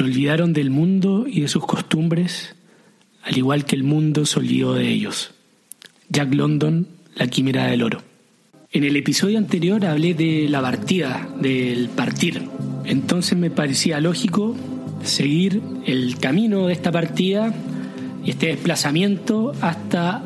Se olvidaron del mundo y de sus costumbres, al igual que el mundo se olvidó de ellos. Jack London, La Quimera del Oro. En el episodio anterior hablé de la partida, del partir. Entonces me parecía lógico seguir el camino de esta partida y este desplazamiento hasta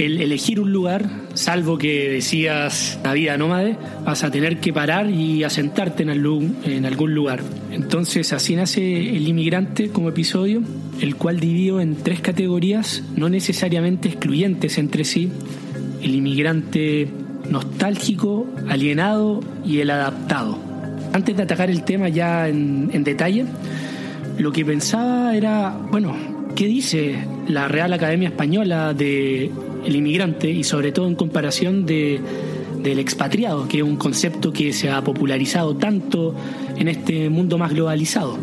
el elegir un lugar, salvo que decías la vida nómade, vas a tener que parar y asentarte en algún, en algún lugar. Entonces así nace El inmigrante como episodio, el cual divido en tres categorías no necesariamente excluyentes entre sí. El inmigrante nostálgico, alienado y el adaptado. Antes de atacar el tema ya en, en detalle, lo que pensaba era, bueno, ¿qué dice la Real Academia Española de el inmigrante y sobre todo en comparación de, del expatriado, que es un concepto que se ha popularizado tanto en este mundo más globalizado.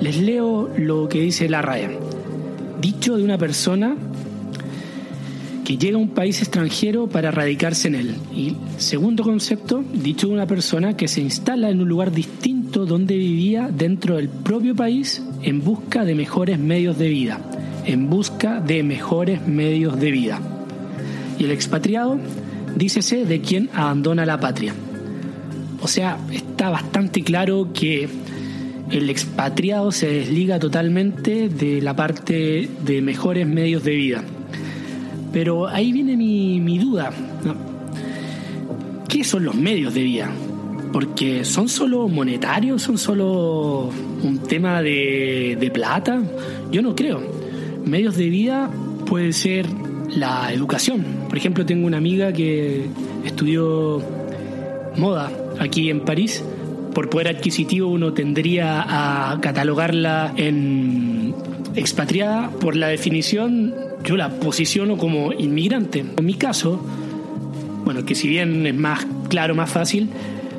Les leo lo que dice la RAE. Dicho de una persona que llega a un país extranjero para radicarse en él. Y segundo concepto, dicho de una persona que se instala en un lugar distinto donde vivía dentro del propio país en busca de mejores medios de vida en busca de mejores medios de vida. Y el expatriado, dícese de quien abandona la patria. O sea, está bastante claro que el expatriado se desliga totalmente de la parte de mejores medios de vida. Pero ahí viene mi, duda. ¿Qué son los medios de vida? Porque son solo monetarios, son solo un tema de, de plata. Yo no creo medios de vida puede ser la educación. Por ejemplo, tengo una amiga que estudió moda aquí en París. Por poder adquisitivo uno tendría a catalogarla en expatriada. Por la definición yo la posiciono como inmigrante. En mi caso, bueno, que si bien es más claro, más fácil,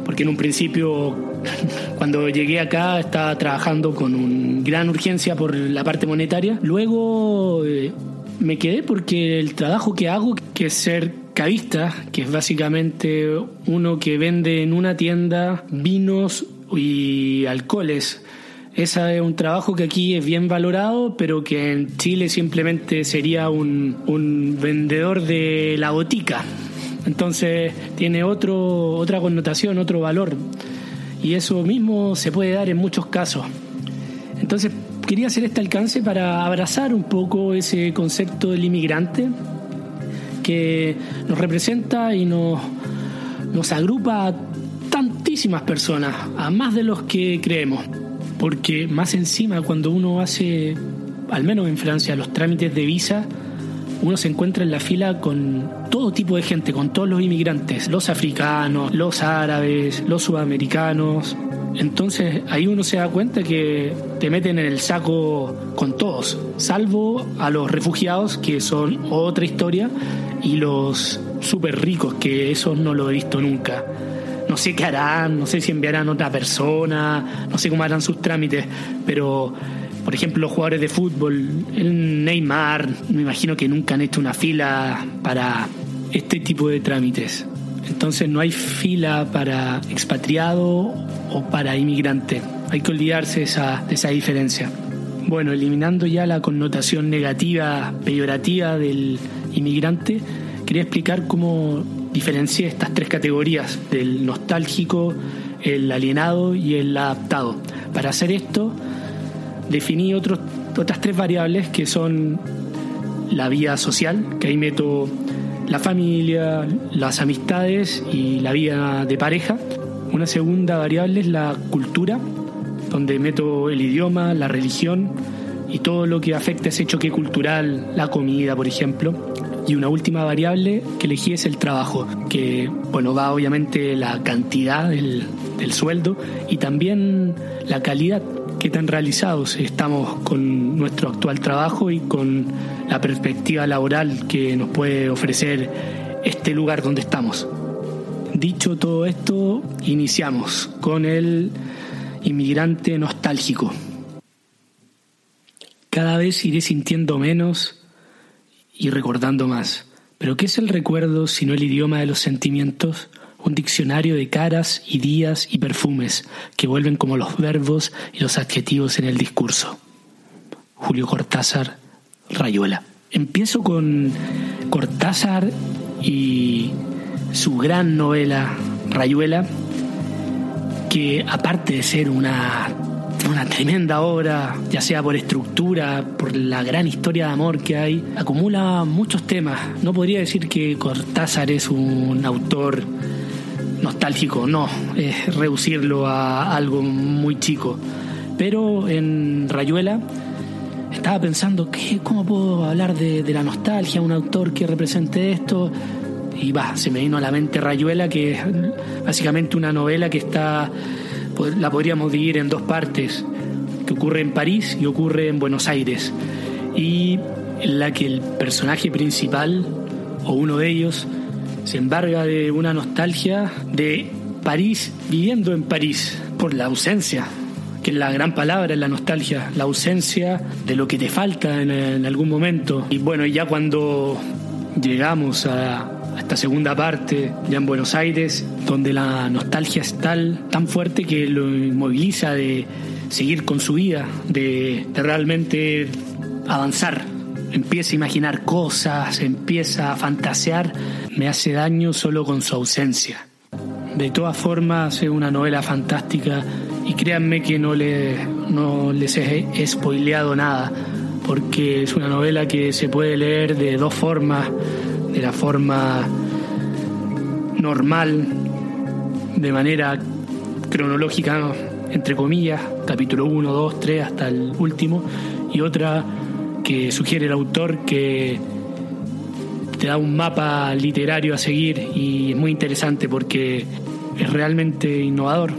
porque en un principio, cuando llegué acá, estaba trabajando con un gran urgencia por la parte monetaria. Luego eh, me quedé porque el trabajo que hago, que es ser cavista, que es básicamente uno que vende en una tienda vinos y alcoholes. Ese es un trabajo que aquí es bien valorado, pero que en Chile simplemente sería un, un vendedor de la botica. Entonces tiene otro, otra connotación, otro valor. Y eso mismo se puede dar en muchos casos. Entonces quería hacer este alcance para abrazar un poco ese concepto del inmigrante que nos representa y nos, nos agrupa a tantísimas personas, a más de los que creemos. Porque más encima cuando uno hace, al menos en Francia, los trámites de visa, uno se encuentra en la fila con todo tipo de gente, con todos los inmigrantes, los africanos, los árabes, los sudamericanos. Entonces ahí uno se da cuenta que te meten en el saco con todos, salvo a los refugiados, que son otra historia, y los súper ricos, que esos no lo he visto nunca. No sé qué harán, no sé si enviarán otra persona, no sé cómo harán sus trámites, pero por ejemplo, los jugadores de fútbol, el Neymar, me imagino que nunca han hecho una fila para este tipo de trámites. Entonces no hay fila para expatriado o para inmigrante. Hay que olvidarse de esa, diferencia. Bueno, eliminando ya la connotación negativa, peyorativa del inmigrante, quería explicar cómo diferencié estas tres categorías, del nostálgico, el alienado y el adaptado. Para hacer esto, definí otras tres variables que son la vida social, que ahí meto la familia, las amistades y la vida de pareja. Una segunda variable es la cultura, donde meto el idioma, la religión y todo lo que afecta ese choque cultural, la comida, por ejemplo. Y una última variable que elegí es el trabajo, que bueno, va obviamente la cantidad del sueldo y también la calidad qué tan realizados estamos con nuestro actual trabajo y con la perspectiva laboral que nos puede ofrecer este lugar donde estamos. Dicho todo esto, iniciamos con el inmigrante nostálgico. Cada vez iré sintiendo menos y recordando más. Pero ¿qué es el recuerdo sino el idioma de los sentimientos? Un diccionario de caras y días y perfumes que vuelven como los verbos y los adjetivos en el discurso. Julio Cortázar, Rayuela. Empiezo con Cortázar y su gran novela Rayuela, que aparte de ser una, una tremenda obra, ya sea por estructura, por la gran historia de amor que hay, acumula muchos temas. No podría decir que Cortázar es un autor nostálgico, no, es reducirlo a algo muy chico. Pero en Rayuela estaba pensando, ¿qué, ¿cómo puedo hablar de, la nostalgia? Un autor que represente esto y va, se me vino a la mente Rayuela, que es básicamente una novela que está, la podríamos dividir en dos partes, que ocurre en París y ocurre en Buenos Aires, y en la que el personaje principal, o uno de ellos, se embarga de una nostalgia de París viviendo en París, por la ausencia, que es la gran palabra en la nostalgia, la ausencia de lo que te falta en, algún momento. Y bueno, ya cuando llegamos a, esta segunda parte, ya en Buenos Aires, donde la nostalgia es tal, tan fuerte que lo inmoviliza de seguir con su vida, de realmente avanzar. Empieza a imaginar cosas, empieza a fantasear, me hace daño solo con su ausencia. De todas formas, es una novela fantástica y créanme que no, le, no les he spoileado nada, porque es una novela que se puede leer de dos formas de la forma normal, de manera cronológica, entre comillas, capítulo 1, 2, 3 hasta el último, y otra que sugiere el autor que te da un mapa literario a seguir y es muy interesante porque es realmente innovador.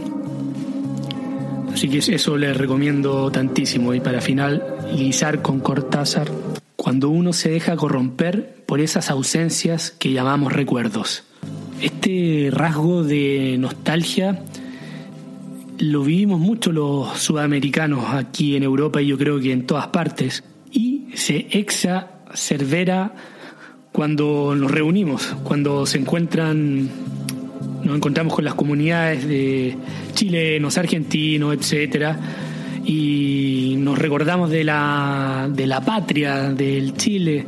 Así que eso les recomiendo tantísimo. Y para finalizar con Cortázar, cuando uno se deja corromper por esas ausencias que llamamos recuerdos. Este rasgo de nostalgia lo vivimos mucho los sudamericanos aquí en Europa y yo creo que en todas partes. Se exacerbera cuando nos reunimos, cuando se encuentran, nos encontramos con las comunidades de chilenos, argentinos, etcétera y nos recordamos de la, de la patria, del Chile,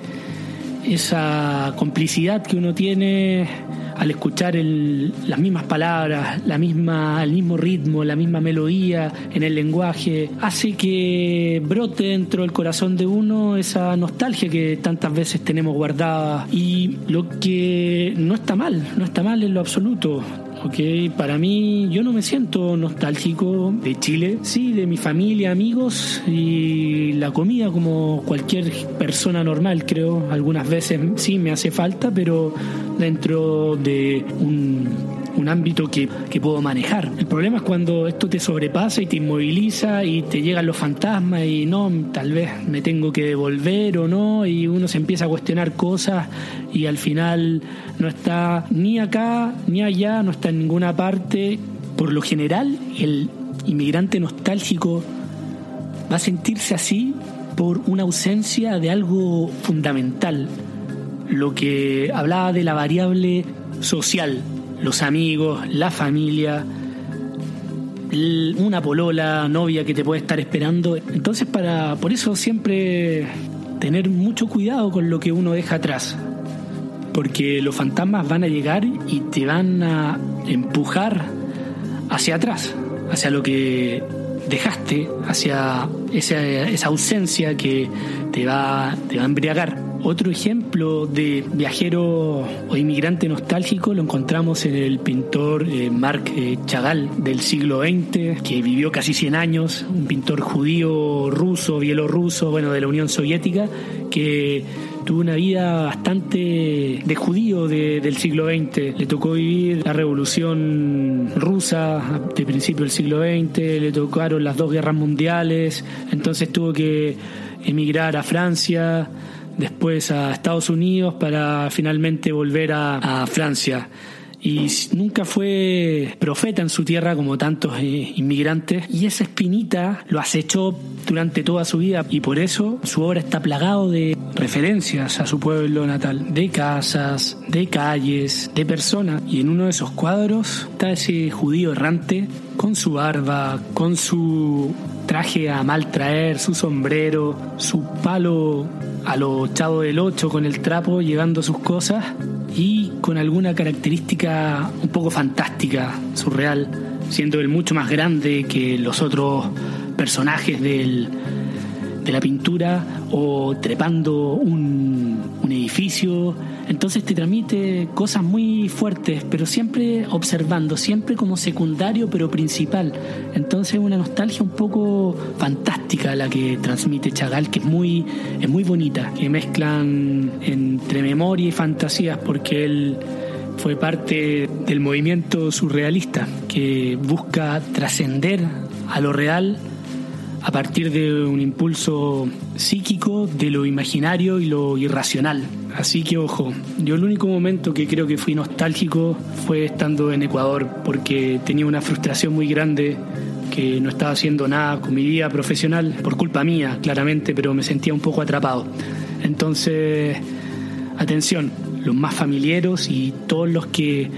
esa complicidad que uno tiene al escuchar el, las mismas palabras, la misma, el mismo ritmo, la misma melodía en el lenguaje, hace que brote dentro del corazón de uno esa nostalgia que tantas veces tenemos guardada. Y lo que no está mal, no está mal en lo absoluto. Ok, para mí yo no me siento nostálgico de Chile, sí, de mi familia, amigos y la comida como cualquier persona normal, creo. Algunas veces sí me hace falta, pero dentro de un, un ámbito que, que puedo manejar. El problema es cuando esto te sobrepasa y te inmoviliza y te llegan los fantasmas y no, tal vez me tengo que devolver o no, y uno se empieza a cuestionar cosas y al final no está ni acá ni allá, no está en ninguna parte. Por lo general, el inmigrante nostálgico va a sentirse así por una ausencia de algo fundamental, lo que hablaba de la variable social, los amigos, la familia, una polola, novia que te puede estar esperando. Entonces, para por eso siempre tener mucho cuidado con lo que uno deja atrás, porque los fantasmas van a llegar y te van a empujar hacia atrás, hacia lo que dejaste, hacia esa, esa ausencia que te va, te va a embriagar. Otro ejemplo de viajero o inmigrante nostálgico lo encontramos en el pintor eh, Marc eh, Chagall del siglo XX, que vivió casi 100 años, un pintor judío, ruso, bielorruso, bueno, de la Unión Soviética, que tuvo una vida bastante de judío del siglo XX. Le tocó vivir la revolución rusa de principio del siglo XX, le tocaron las dos guerras mundiales, entonces tuvo que emigrar a Francia, después a Estados Unidos para finalmente volver a, Francia. y nunca fue profeta en su tierra como tantos eh, inmigrantes y esa espinita lo acechó durante toda su vida y por eso su obra está plagado de referencias a su pueblo natal, de casas, de calles, de personas y en uno de esos cuadros está ese judío errante con su barba, con su traje a mal traer, su sombrero, su palo a lo chavo del ocho con el trapo llevando sus cosas y con alguna característica un poco fantástica, surreal, siendo él mucho más grande que los otros personajes del, de la pintura o trepando un, un edificio entonces te transmite cosas muy fuertes, pero siempre observando, siempre como secundario, pero principal. Entonces una nostalgia un poco fantástica la que transmite Chagall, que es muy, es muy bonita, que mezclan entre memoria y fantasías, porque él fue parte del movimiento surrealista, que busca trascender a lo real a partir de un impulso psíquico de lo imaginario y lo irracional. Así que ojo, yo el único momento que creo que fui nostálgico fue estando en Ecuador porque tenía una frustración muy grande que no estaba haciendo nada con mi vida profesional, por culpa mía, claramente, pero me sentía un poco atrapado. Entonces, atención, los más familiares y todos los que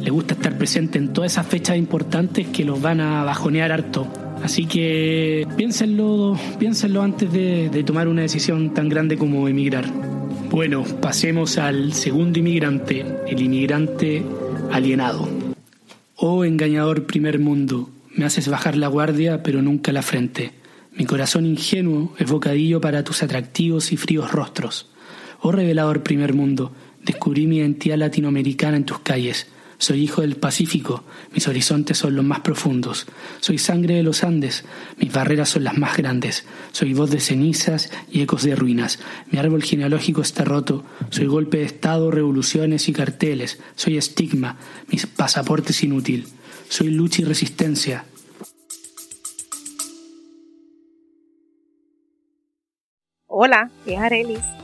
les gusta estar presentes en todas esas fechas importantes que los van a bajonear harto. Así que piénsenlo, piénsenlo antes de, de tomar una decisión tan grande como emigrar. Bueno, pasemos al segundo inmigrante, el inmigrante alienado. Oh engañador primer mundo, me haces bajar la guardia pero nunca la frente. Mi corazón ingenuo es bocadillo para tus atractivos y fríos rostros. Oh revelador primer mundo, descubrí mi identidad latinoamericana en tus calles. Soy hijo del Pacífico, mis horizontes son los más profundos. Soy sangre de los Andes, mis barreras son las más grandes. Soy voz de cenizas y ecos de ruinas. Mi árbol genealógico está roto. Soy golpe de Estado, revoluciones y carteles. Soy estigma, mis pasaportes inútil. Soy lucha y resistencia. Hola, es Arelis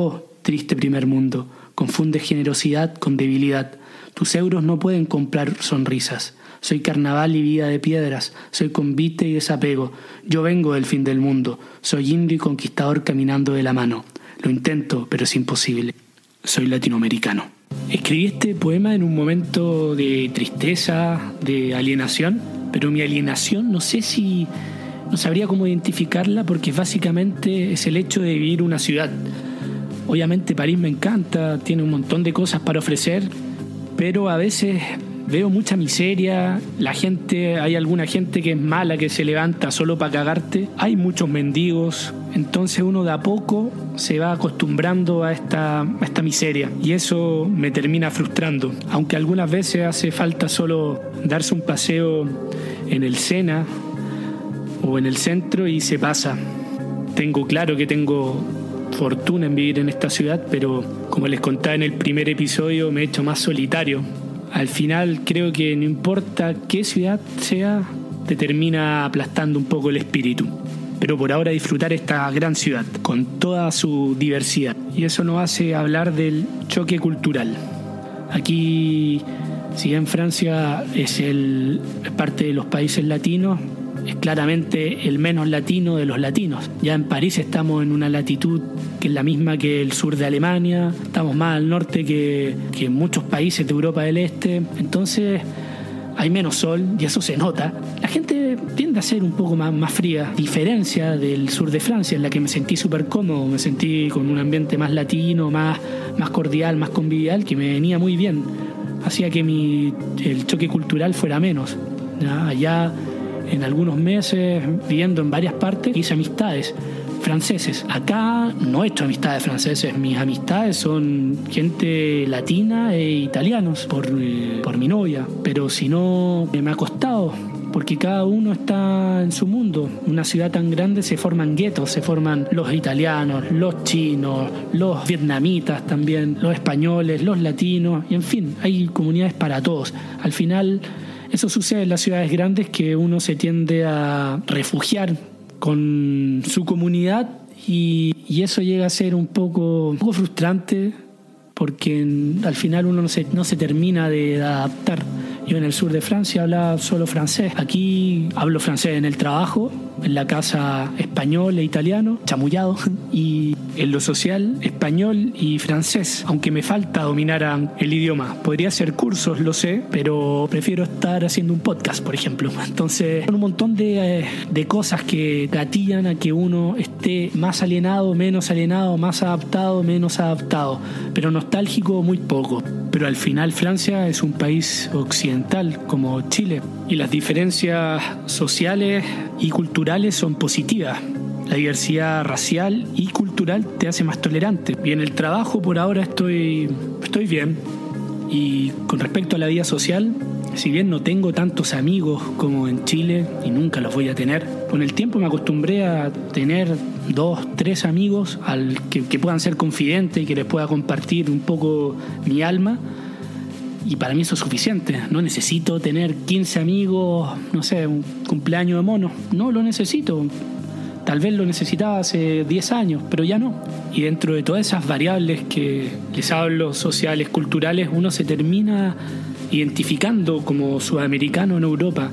Oh, triste primer mundo, confunde generosidad con debilidad. Tus euros no pueden comprar sonrisas. Soy carnaval y vida de piedras, soy convite y desapego. Yo vengo del fin del mundo, soy indio y conquistador caminando de la mano. Lo intento, pero es imposible. Soy latinoamericano. Escribí este poema en un momento de tristeza, de alienación, pero mi alienación no sé si no sabría cómo identificarla porque básicamente es el hecho de vivir una ciudad. Obviamente París me encanta, tiene un montón de cosas para ofrecer, pero a veces veo mucha miseria, la gente, hay alguna gente que es mala, que se levanta solo para cagarte, hay muchos mendigos, entonces uno de a poco se va acostumbrando a esta, a esta miseria y eso me termina frustrando, aunque algunas veces hace falta solo darse un paseo en el Sena o en el centro y se pasa. Tengo claro que tengo fortuna en vivir en esta ciudad, pero como les contaba en el primer episodio, me he hecho más solitario. Al final creo que no importa qué ciudad sea, te termina aplastando un poco el espíritu. Pero por ahora disfrutar esta gran ciudad, con toda su diversidad. Y eso nos hace hablar del choque cultural. Aquí, si bien Francia es, el, parte de los países latinos, es claramente el menos latino de los latinos. Ya en París estamos en una latitud que es la misma que el sur de Alemania, estamos más al norte que, que muchos países de Europa del Este, entonces hay menos sol y eso se nota. La gente tiende a ser un poco más, más fría, diferencia del sur de Francia, en la que me sentí súper cómodo, me sentí con un ambiente más latino, más, más cordial, más convivial, que me venía muy bien. Hacía que mi, el choque cultural fuera menos. Allá en algunos meses, viviendo en varias partes, hice amistades. franceses. Acá no he hecho amistades franceses, mis amistades son gente latina e italianos por, por mi novia, pero si no, me ha costado porque cada uno está en su mundo. Una ciudad tan grande se forman guetos, se forman los italianos, los chinos, los vietnamitas también, los españoles, los latinos, y en fin, hay comunidades para todos. Al final, eso sucede en las ciudades grandes que uno se tiende a refugiar con su comunidad y, eso llega a ser un poco, un poco frustrante porque al final uno no se, no se termina de adaptar. Yo en el sur de Francia hablaba solo francés. Aquí hablo francés en el trabajo, en la casa español e italiano, chamullado, y en lo social español y francés, aunque me falta dominar el idioma. Podría hacer cursos, lo sé, pero prefiero estar haciendo un podcast, por ejemplo. Entonces, son un montón de, de cosas que gatillan a que uno esté más alienado, menos alienado, más adaptado, menos adaptado, pero nostálgico muy poco. Pero al final Francia es un país occidental como Chile y las diferencias sociales y culturales son positivas. La diversidad racial y cultural te hace más tolerante. Y en el trabajo por ahora estoy, estoy bien. Y con respecto a la vida social, si bien no tengo tantos amigos como en Chile y nunca los voy a tener, con el tiempo me acostumbré a tener dos, tres amigos al que, que puedan ser confidentes y que les pueda compartir un poco mi alma. Y para mí eso es suficiente. No necesito tener 15 amigos, no sé, un cumpleaños de mono. No lo necesito. Tal vez lo necesitaba hace 10 años, pero ya no. Y dentro de todas esas variables que les hablo, sociales, culturales, uno se termina identificando como sudamericano en Europa,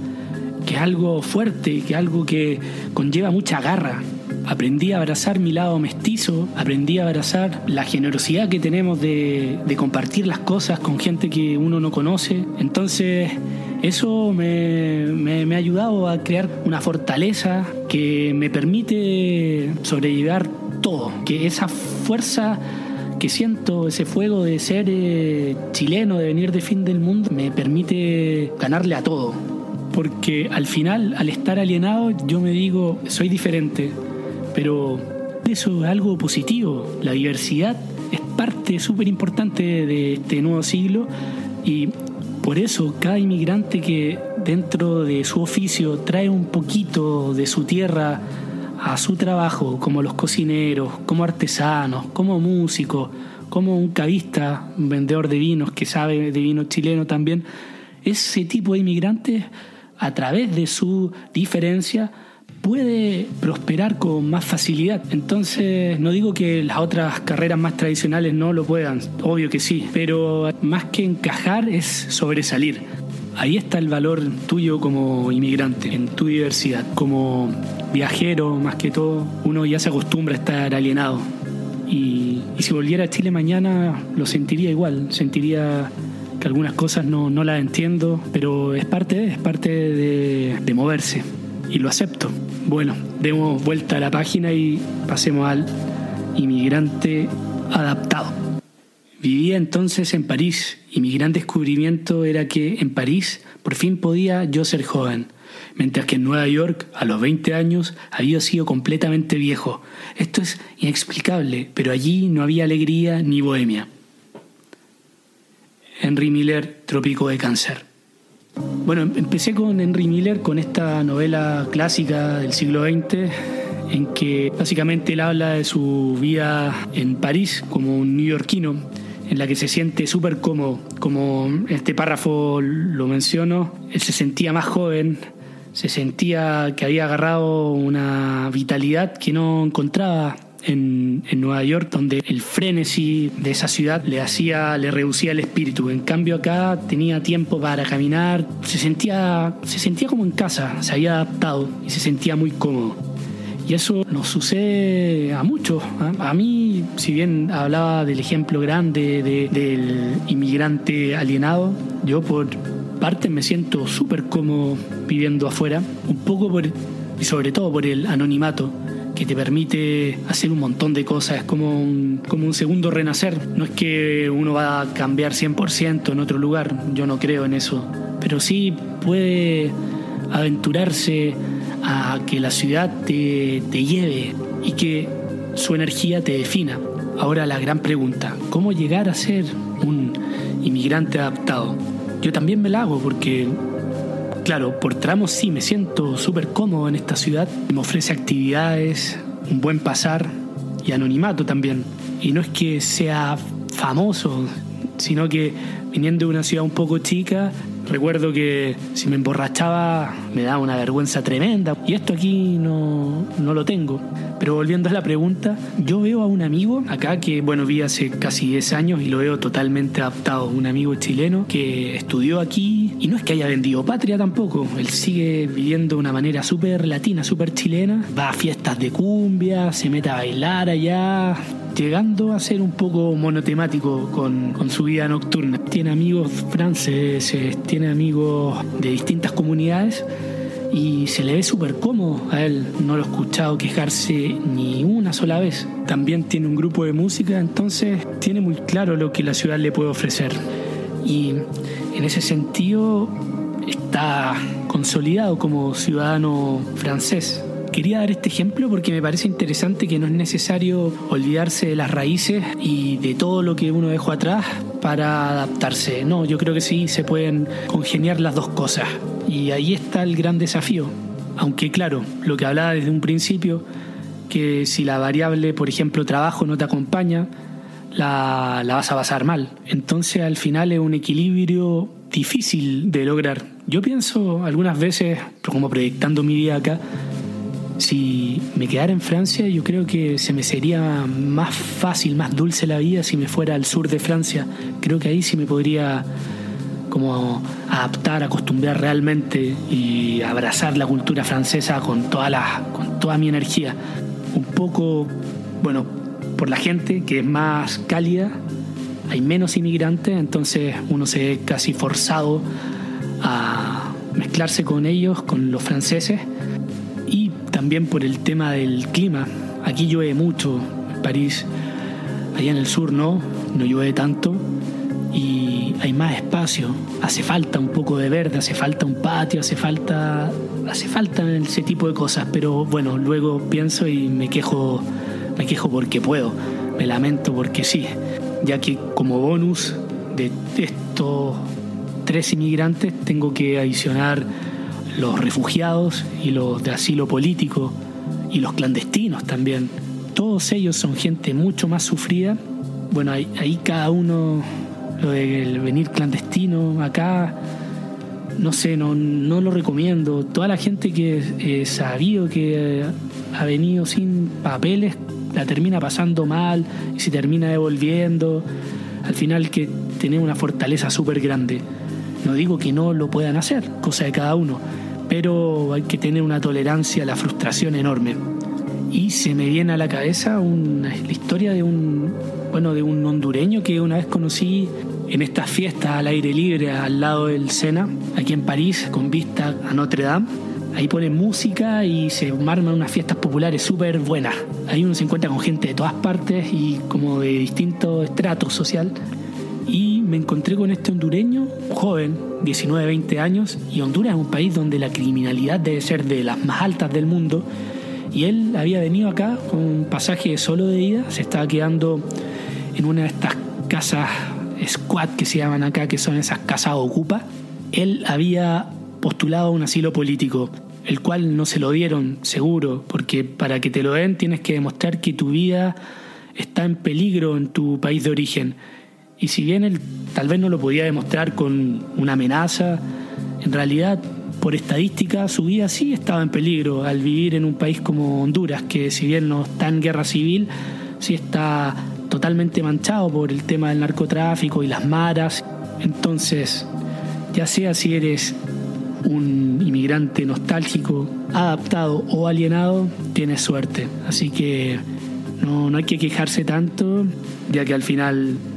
que es algo fuerte, que es algo que conlleva mucha garra. Aprendí a abrazar mi lado mestizo, aprendí a abrazar la generosidad que tenemos de, compartir las cosas con gente que uno no conoce. Entonces, eso me, me, ha ayudado a crear una fortaleza que me permite sobrellevar todo, que esa fuerza que siento, ese fuego de ser eh, chileno, de venir de fin del mundo, me permite ganarle a todo. Porque al final, al estar alienado, yo me digo, soy diferente, pero eso es algo positivo. La diversidad es parte súper importante de este nuevo siglo y por eso cada inmigrante que dentro de su oficio trae un poquito de su tierra a su trabajo, como los cocineros, como artesanos, como músicos, como un cavista, un vendedor de vinos que sabe de vino chileno también, ese tipo de inmigrantes, a través de su diferencia, puede prosperar con más facilidad. Entonces, no digo que las otras carreras más tradicionales no lo puedan, obvio que sí, pero más que encajar es sobresalir. Ahí está el valor tuyo como inmigrante, en tu diversidad. Como viajero, más que todo, uno ya se acostumbra a estar alienado. Y, si volviera a Chile mañana, lo sentiría igual. Sentiría que algunas cosas no, no las entiendo, pero es parte, es parte de, de moverse. Y lo acepto. Bueno, demos vuelta a la página y pasemos al inmigrante adaptado. Vivía entonces en París y mi gran descubrimiento era que en París por fin podía yo ser joven, mientras que en Nueva York a los 20 años había sido completamente viejo. Esto es inexplicable, pero allí no había alegría ni bohemia. Henry Miller, Trópico de Cáncer. Bueno, empecé con Henry Miller, con esta novela clásica del siglo XX, en que básicamente él habla de su vida en París como un neoyorquino en la que se siente súper cómodo. Como este párrafo lo menciono, él se sentía más joven, se sentía que había agarrado una vitalidad que no encontraba en, en, Nueva York, donde el frenesí de esa ciudad le hacía, le reducía el espíritu. En cambio acá tenía tiempo para caminar, se sentía, se sentía como en casa, se había adaptado y se sentía muy cómodo. Y eso nos sucede a muchos. A, mí, si bien hablaba del ejemplo grande del inmigrante alienado, yo por parte me siento súper cómodo viviendo afuera, un poco por, y sobre todo por el anonimato que te permite hacer un montón de cosas, es como un, como un segundo renacer. No es que uno va a cambiar 100% en otro lugar, yo no creo en eso, pero sí puede aventurarse a que la ciudad te, te lleve y que su energía te defina. Ahora la gran pregunta, ¿cómo llegar a ser un inmigrante adaptado? Yo también me la hago porque, claro, por tramos sí me siento súper cómodo en esta ciudad, me ofrece actividades, un buen pasar y anonimato también. Y no es que sea famoso, sino que viniendo de una ciudad un poco chica, recuerdo que si me emborrachaba me daba una vergüenza tremenda. Y esto aquí no, no lo tengo. Pero volviendo a la pregunta, yo veo a un amigo acá que, bueno, vi hace casi 10 años y lo veo totalmente adaptado. Un amigo chileno que estudió aquí y no es que haya vendido patria tampoco. Él sigue viviendo de una manera súper latina, súper chilena. Va a fiestas de cumbia, se mete a bailar allá, llegando a ser un poco monotemático con, con, su vida nocturna. Tiene amigos franceses, tiene amigos de distintas comunidades y se le ve súper cómodo a él. No lo he escuchado quejarse ni una sola vez. También tiene un grupo de música, entonces tiene muy claro lo que la ciudad le puede ofrecer. Y en ese sentido está consolidado como ciudadano francés. Quería dar este ejemplo porque me parece interesante que no es necesario olvidarse de las raíces y de todo lo que uno dejó atrás para adaptarse. No, yo creo que sí se pueden congeniar las dos cosas. Y ahí está el gran desafío. Aunque claro, lo que hablaba desde un principio, que si la variable, por ejemplo, trabajo no te acompaña, la, la, vas a pasar mal. Entonces al final es un equilibrio difícil de lograr. Yo pienso algunas veces, como proyectando mi vida acá, si me quedara en Francia, yo creo que se me sería más fácil, más dulce la vida si me fuera al sur de Francia. Creo que ahí sí me podría como adaptar, acostumbrar realmente y abrazar la cultura francesa con toda la, con toda mi energía. Un poco, bueno, por la gente que es más cálida, hay menos inmigrantes, entonces uno se ve casi forzado a mezclarse con ellos, con los franceses también por el tema del clima. Aquí llueve mucho, en París, allá en el sur no, no llueve tanto y hay más espacio. Hace falta un poco de verde, hace falta un patio, hace falta, hace falta ese tipo de cosas. Pero bueno, luego pienso y me quejo, me quejo porque puedo, me lamento porque sí, ya que como bonus de estos tres inmigrantes tengo que adicionar los refugiados y los de asilo político y los clandestinos también. Todos ellos son gente mucho más sufrida. Bueno, ahí, cada uno, lo del venir clandestino acá, no sé, no, no lo recomiendo. Toda la gente que he sabido que ha venido sin papeles la termina pasando mal y se termina devolviendo. Al final que tiene una fortaleza súper grande. No digo que no lo puedan hacer, cosa de cada uno, pero hay que tener una tolerancia a la frustración enorme. Y se me viene a la cabeza una, la historia de un, bueno, de un hondureño que una vez conocí en estas fiestas al aire libre al lado del Sena, aquí en París, con vista a Notre Dame. Ahí ponen música y se arman unas fiestas populares súper buenas. Ahí uno se encuentra con gente de todas partes y como de distintos estratos social y me encontré con este hondureño, joven, 19, 20 años, y Honduras es un país donde la criminalidad debe ser de las más altas del mundo, y él había venido acá con un pasaje solo de ida, se estaba quedando en una de estas casas squat que se llaman acá, que son esas casas ocupa. Él había postulado un asilo político, el cual no se lo dieron seguro, porque para que te lo den tienes que demostrar que tu vida está en peligro en tu país de origen y si bien él tal vez no lo podía demostrar con una amenaza, en realidad, por estadística, su vida sí estaba en peligro al vivir en un país como Honduras, que si bien no está en guerra civil, sí está totalmente manchado por el tema del narcotráfico y las maras. Entonces, ya sea si eres un inmigrante nostálgico, adaptado o alienado, tienes suerte. Así que no, no hay que quejarse tanto, ya que al final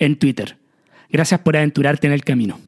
en Twitter. Gracias por aventurarte en el camino.